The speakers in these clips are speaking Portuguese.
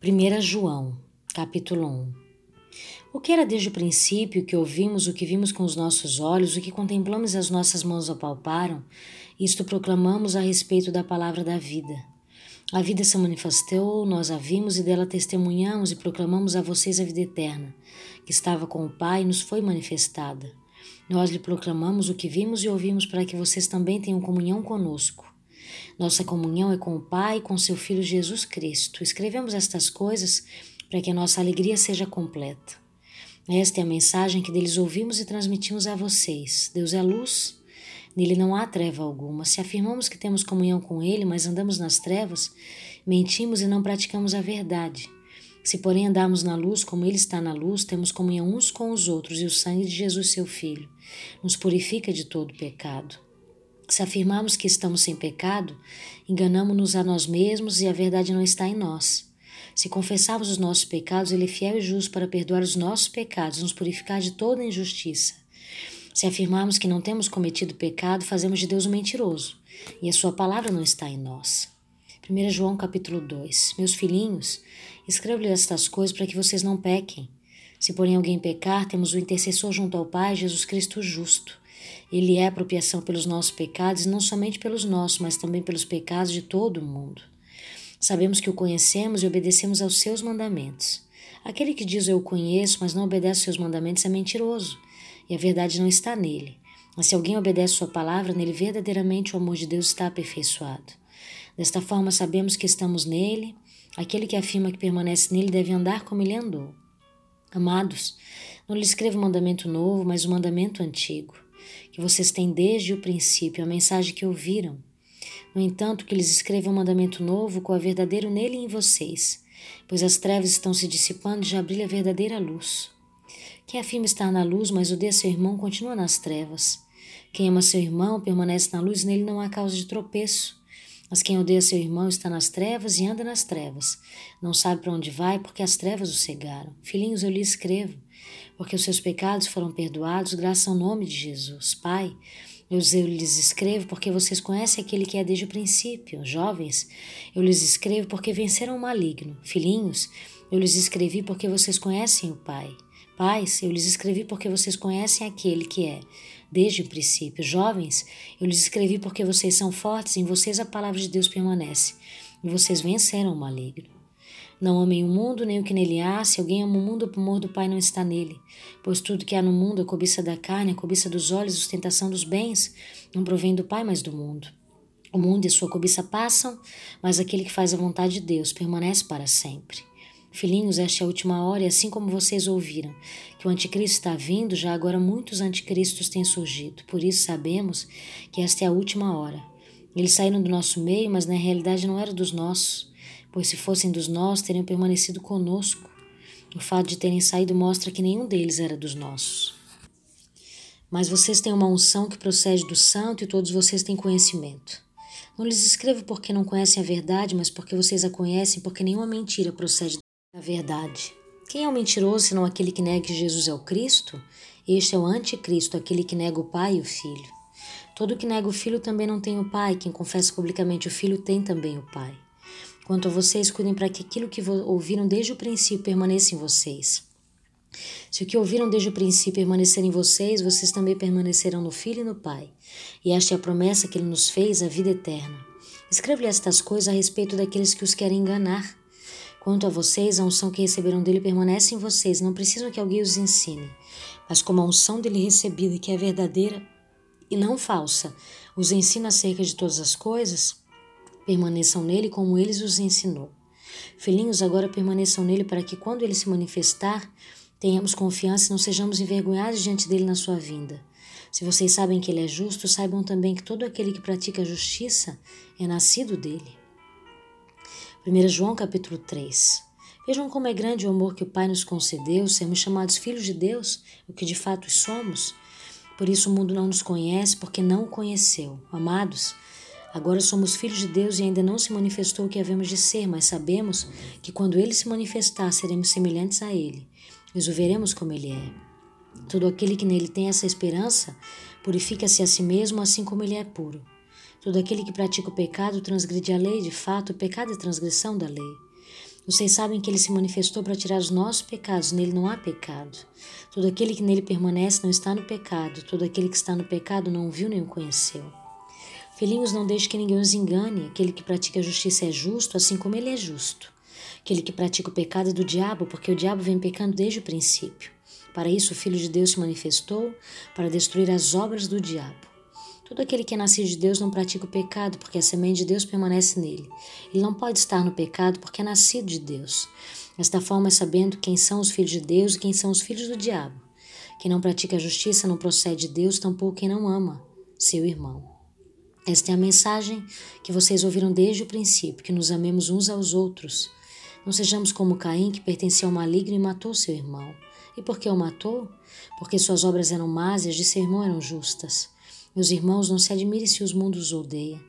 1 João, capítulo 1 O que era desde o princípio, o que ouvimos, o que vimos com os nossos olhos, o que contemplamos e as nossas mãos apalparam, isto proclamamos a respeito da palavra da vida. A vida se manifestou, nós a vimos e dela testemunhamos e proclamamos a vocês a vida eterna, que estava com o Pai e nos foi manifestada. Nós lhe proclamamos o que vimos e ouvimos para que vocês também tenham comunhão conosco. Nossa comunhão é com o Pai e com seu Filho Jesus Cristo. Escrevemos estas coisas para que a nossa alegria seja completa. Esta é a mensagem que deles ouvimos e transmitimos a vocês. Deus é luz, nele não há treva alguma. Se afirmamos que temos comunhão com ele, mas andamos nas trevas, mentimos e não praticamos a verdade. Se, porém, andarmos na luz como ele está na luz, temos comunhão uns com os outros, e o sangue de Jesus, seu Filho, nos purifica de todo pecado. Se afirmarmos que estamos sem pecado, enganamos-nos a nós mesmos e a verdade não está em nós. Se confessarmos os nossos pecados, Ele é fiel e justo para perdoar os nossos pecados e nos purificar de toda injustiça. Se afirmarmos que não temos cometido pecado, fazemos de Deus um mentiroso, e a sua palavra não está em nós. 1 João capítulo 2 Meus filhinhos, escrevo-lhes estas coisas para que vocês não pequem. Se porém alguém pecar, temos o intercessor junto ao Pai, Jesus Cristo justo. Ele é apropriação pelos nossos pecados, e não somente pelos nossos, mas também pelos pecados de todo o mundo. Sabemos que o conhecemos e obedecemos aos seus mandamentos. Aquele que diz eu o conheço, mas não obedece aos seus mandamentos é mentiroso, e a verdade não está nele. Mas se alguém obedece sua palavra, nele verdadeiramente o amor de Deus está aperfeiçoado. Desta forma sabemos que estamos nele. Aquele que afirma que permanece nele deve andar como ele andou. Amados, não lhe escrevo um mandamento novo, mas um mandamento antigo que vocês têm desde o princípio, a mensagem que ouviram. No entanto, que lhes escreva um mandamento novo com a verdadeiro nele e em vocês, pois as trevas estão se dissipando e já brilha a verdadeira luz. Quem afirma estar na luz, mas odeia seu irmão, continua nas trevas. Quem ama seu irmão permanece na luz nele não há causa de tropeço. Mas quem odeia seu irmão está nas trevas e anda nas trevas. Não sabe para onde vai, porque as trevas o cegaram. Filhinhos, eu lhe escrevo, porque os seus pecados foram perdoados, graças ao nome de Jesus. Pai, eu lhes escrevo porque vocês conhecem aquele que é desde o princípio. Jovens, eu lhes escrevo porque venceram o maligno. Filhinhos, eu lhes escrevi porque vocês conhecem o Pai. Pais, eu lhes escrevi porque vocês conhecem aquele que é desde o princípio. Jovens, eu lhes escrevi porque vocês são fortes, em vocês a palavra de Deus permanece, e vocês venceram o maligno. Não amem o mundo nem o que nele há. Se alguém ama o mundo, o amor do Pai não está nele. Pois tudo que há no mundo, a cobiça da carne, a cobiça dos olhos, a ostentação dos bens, não provém do Pai, mas do mundo. O mundo e sua cobiça passam, mas aquele que faz a vontade de Deus permanece para sempre. Filhinhos, esta é a última hora, e assim como vocês ouviram que o anticristo está vindo, já agora muitos anticristos têm surgido. Por isso sabemos que esta é a última hora. Eles saíram do nosso meio, mas na realidade não eram dos nossos, pois se fossem dos nossos, teriam permanecido conosco. O fato de terem saído mostra que nenhum deles era dos nossos. Mas vocês têm uma unção que procede do santo e todos vocês têm conhecimento. Não lhes escrevo porque não conhecem a verdade, mas porque vocês a conhecem, porque nenhuma mentira procede a verdade. Quem é o mentiroso senão aquele que nega que Jesus é o Cristo? Este é o anticristo, aquele que nega o Pai e o Filho. Todo que nega o Filho também não tem o Pai, quem confessa publicamente o Filho tem também o Pai. Quanto a vocês, cuidem para que aquilo que ouviram desde o princípio permaneça em vocês. Se o que ouviram desde o princípio permanecer em vocês, vocês também permanecerão no Filho e no Pai. E esta é a promessa que ele nos fez, a vida eterna. Escreve-lhe estas coisas a respeito daqueles que os querem enganar. Quanto a vocês, a unção que receberam dele permanece em vocês, não precisam que alguém os ensine. Mas como a unção dele recebida, que é verdadeira e não falsa, os ensina acerca de todas as coisas, permaneçam nele como ele os ensinou. Filhinhos, agora permaneçam nele para que quando ele se manifestar, tenhamos confiança e não sejamos envergonhados diante dele na sua vinda. Se vocês sabem que ele é justo, saibam também que todo aquele que pratica a justiça é nascido dele. 1 João capítulo 3. Vejam como é grande o amor que o Pai nos concedeu, sermos chamados filhos de Deus, o que de fato somos. Por isso o mundo não nos conhece, porque não o conheceu. Amados, agora somos filhos de Deus e ainda não se manifestou o que havemos de ser, mas sabemos que quando ele se manifestar, seremos semelhantes a ele, e o veremos como ele é. Todo aquele que nele tem essa esperança purifica-se a si mesmo, assim como ele é puro. Todo aquele que pratica o pecado transgride a lei, de fato, o pecado é transgressão da lei. Vocês sabem que ele se manifestou para tirar os nossos pecados, nele não há pecado. Todo aquele que nele permanece não está no pecado, todo aquele que está no pecado não o viu nem o conheceu. Filhinhos, não deixe que ninguém os engane. Aquele que pratica a justiça é justo, assim como ele é justo. Aquele que pratica o pecado é do diabo, porque o diabo vem pecando desde o princípio. Para isso, o Filho de Deus se manifestou para destruir as obras do diabo. Todo aquele que é nascido de Deus não pratica o pecado, porque a semente de Deus permanece nele. Ele não pode estar no pecado porque é nascido de Deus. Desta forma, é sabendo quem são os filhos de Deus e quem são os filhos do diabo. Quem não pratica a justiça não procede de Deus, tampouco quem não ama seu irmão. Esta é a mensagem que vocês ouviram desde o princípio, que nos amemos uns aos outros. Não sejamos como Caim, que pertencia ao maligno e matou seu irmão. E por que o matou? Porque suas obras eram más e as de seu irmão eram justas. Meus irmãos, não se admirem se os mundos os odeia.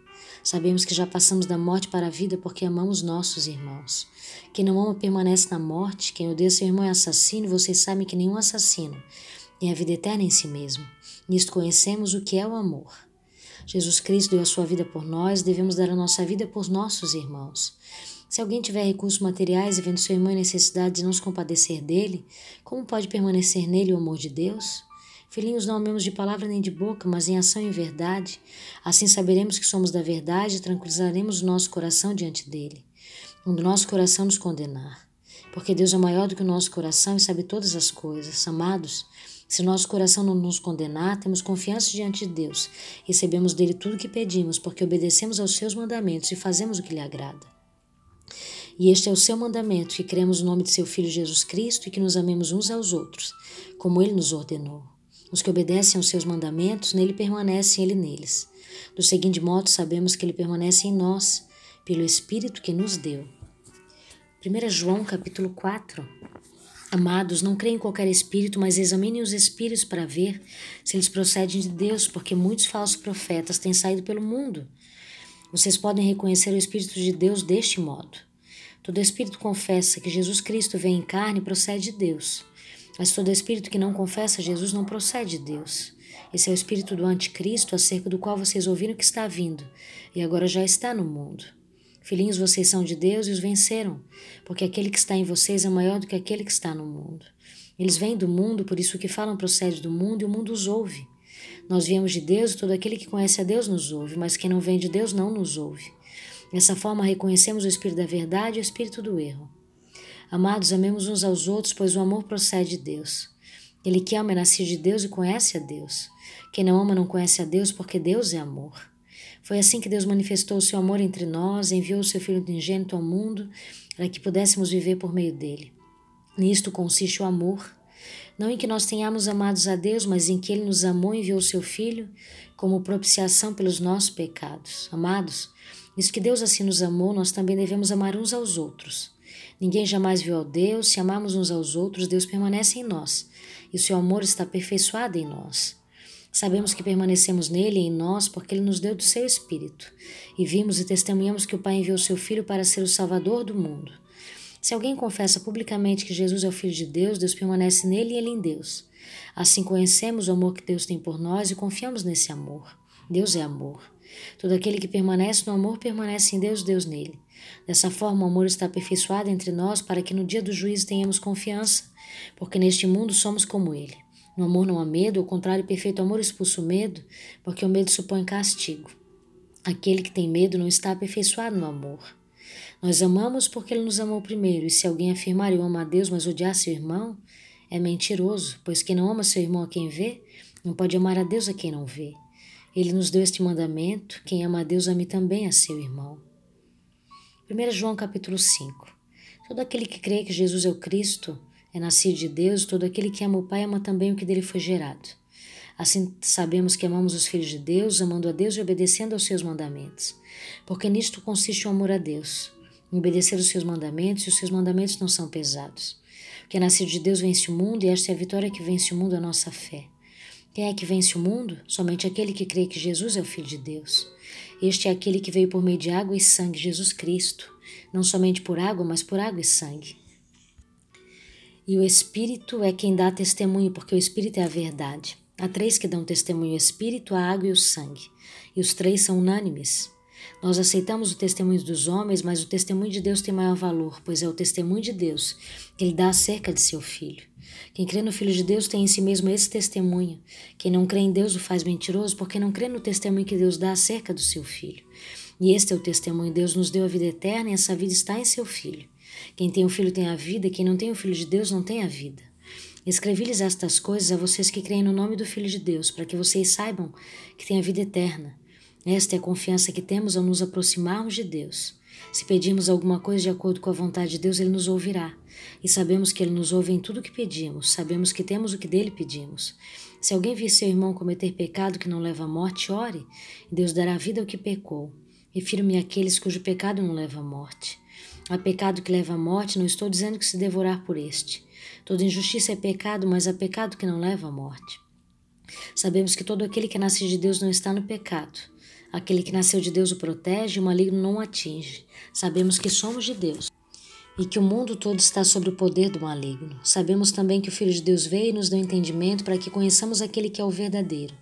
Sabemos que já passamos da morte para a vida porque amamos nossos irmãos. Quem não ama permanece na morte, quem odeia seu irmão é assassino, vocês sabem que nenhum assassino tem a vida eterna em si mesmo. Nisto conhecemos o que é o amor. Jesus Cristo deu a sua vida por nós, devemos dar a nossa vida por nossos irmãos. Se alguém tiver recursos materiais e vendo seu irmão em necessidade de não se compadecer dele, como pode permanecer nele o amor de Deus? Filhinhos, não amemos de palavra nem de boca, mas em ação e em verdade. Assim saberemos que somos da verdade e tranquilizaremos o nosso coração diante dele, quando o nosso coração nos condenar. Porque Deus é maior do que o nosso coração e sabe todas as coisas. Amados, se nosso coração não nos condenar, temos confiança diante de Deus. Recebemos dele tudo o que pedimos, porque obedecemos aos seus mandamentos e fazemos o que lhe agrada. E este é o seu mandamento: que cremos no nome de seu Filho Jesus Cristo e que nos amemos uns aos outros, como ele nos ordenou. Os que obedecem aos seus mandamentos, nele permanecem ele neles. Do seguinte modo, sabemos que ele permanece em nós, pelo Espírito que nos deu. 1 João capítulo 4 Amados, não creem em qualquer espírito, mas examinem os espíritos para ver se eles procedem de Deus, porque muitos falsos profetas têm saído pelo mundo. Vocês podem reconhecer o Espírito de Deus deste modo. Todo espírito confessa que Jesus Cristo vem em carne e procede de Deus. Mas todo espírito que não confessa Jesus não procede de Deus. Esse é o espírito do anticristo, acerca do qual vocês ouviram que está vindo, e agora já está no mundo. Filhinhos, vocês são de Deus e os venceram, porque aquele que está em vocês é maior do que aquele que está no mundo. Eles vêm do mundo, por isso o que falam procede do mundo e o mundo os ouve. Nós viemos de Deus e todo aquele que conhece a Deus nos ouve, mas quem não vem de Deus não nos ouve. Dessa forma, reconhecemos o espírito da verdade e o espírito do erro. Amados, amemos uns aos outros, pois o amor procede de Deus. Ele que ama é nascido de Deus e conhece a Deus. Quem não ama não conhece a Deus, porque Deus é amor. Foi assim que Deus manifestou o seu amor entre nós, enviou o seu Filho unigênito ao mundo, para que pudéssemos viver por meio dele. Nisto consiste o amor, não em que nós tenhamos amados a Deus, mas em que ele nos amou e enviou o seu Filho como propiciação pelos nossos pecados. Amados, visto que Deus assim nos amou, nós também devemos amar uns aos outros. Ninguém jamais viu ao Deus. Se amarmos uns aos outros, Deus permanece em nós, e o seu amor está aperfeiçoado em nós. Sabemos que permanecemos nele e em nós porque ele nos deu do seu Espírito. E vimos e testemunhamos que o Pai enviou seu Filho para ser o Salvador do mundo. Se alguém confessa publicamente que Jesus é o Filho de Deus, Deus permanece nele e ele em Deus. Assim conhecemos o amor que Deus tem por nós e confiamos nesse amor. Deus é amor. Todo aquele que permanece no amor permanece em Deus, Deus nele. Dessa forma, o amor está aperfeiçoado entre nós para que no dia do juízo tenhamos confiança, porque neste mundo somos como ele. No amor não há medo, ao contrário, perfeito amor expulsa o medo, porque o medo supõe castigo. Aquele que tem medo não está aperfeiçoado no amor. Nós amamos porque ele nos amou primeiro, e se alguém afirmar eu amo a Deus, mas odiar seu irmão, é mentiroso, pois quem não ama seu irmão a quem vê, não pode amar a Deus a quem não vê. Ele nos deu este mandamento: quem ama a Deus, ame também a seu irmão. 1 João capítulo 5 Todo aquele que crê que Jesus é o Cristo é nascido de Deus, todo aquele que ama o Pai ama também o que dele foi gerado. Assim sabemos que amamos os filhos de Deus, amando a Deus e obedecendo aos seus mandamentos. Porque nisto consiste o amor a Deus, em obedecer os seus mandamentos, e os seus mandamentos não são pesados. Que é nascido de Deus vence o mundo, e esta é a vitória que vence o mundo, a nossa fé. Quem é que vence o mundo? Somente aquele que crê que Jesus é o Filho de Deus. Este é aquele que veio por meio de água e sangue, Jesus Cristo, não somente por água, mas por água e sangue. E o Espírito é quem dá testemunho, porque o Espírito é a verdade. Há três que dão testemunho: o Espírito, a água e o sangue. E os três são unânimes. Nós aceitamos o testemunho dos homens, mas o testemunho de Deus tem maior valor, pois é o testemunho de Deus que ele dá acerca de seu filho. Quem crê no Filho de Deus tem em si mesmo esse testemunho. Quem não crê em Deus o faz mentiroso, porque não crê no testemunho que Deus dá acerca do seu filho. E este é o testemunho: Deus nos deu a vida eterna e essa vida está em seu filho. Quem tem o filho tem a vida, quem não tem o filho de Deus não tem a vida. Escrevi-lhes estas coisas a vocês que creem no nome do Filho de Deus, para que vocês saibam que têm a vida eterna. Esta é a confiança que temos ao nos aproximarmos de Deus. Se pedirmos alguma coisa de acordo com a vontade de Deus, Ele nos ouvirá. E sabemos que Ele nos ouve em tudo o que pedimos, sabemos que temos o que dele pedimos. Se alguém vir seu irmão cometer pecado que não leva à morte, ore, e Deus dará vida ao que pecou. Refiro-me àqueles cujo pecado não leva à morte. Há pecado que leva à morte, não estou dizendo que se devorar por este. Toda injustiça é pecado, mas há pecado que não leva à morte. Sabemos que todo aquele que nasce de Deus não está no pecado. Aquele que nasceu de Deus o protege e o maligno não o atinge. Sabemos que somos de Deus e que o mundo todo está sob o poder do maligno. Sabemos também que o Filho de Deus veio e nos deu entendimento para que conheçamos aquele que é o verdadeiro.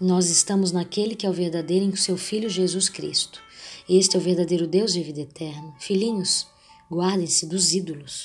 Nós estamos naquele que é o verdadeiro em seu Filho Jesus Cristo. Este é o verdadeiro Deus de vida eterna. Filhinhos, guardem-se dos ídolos.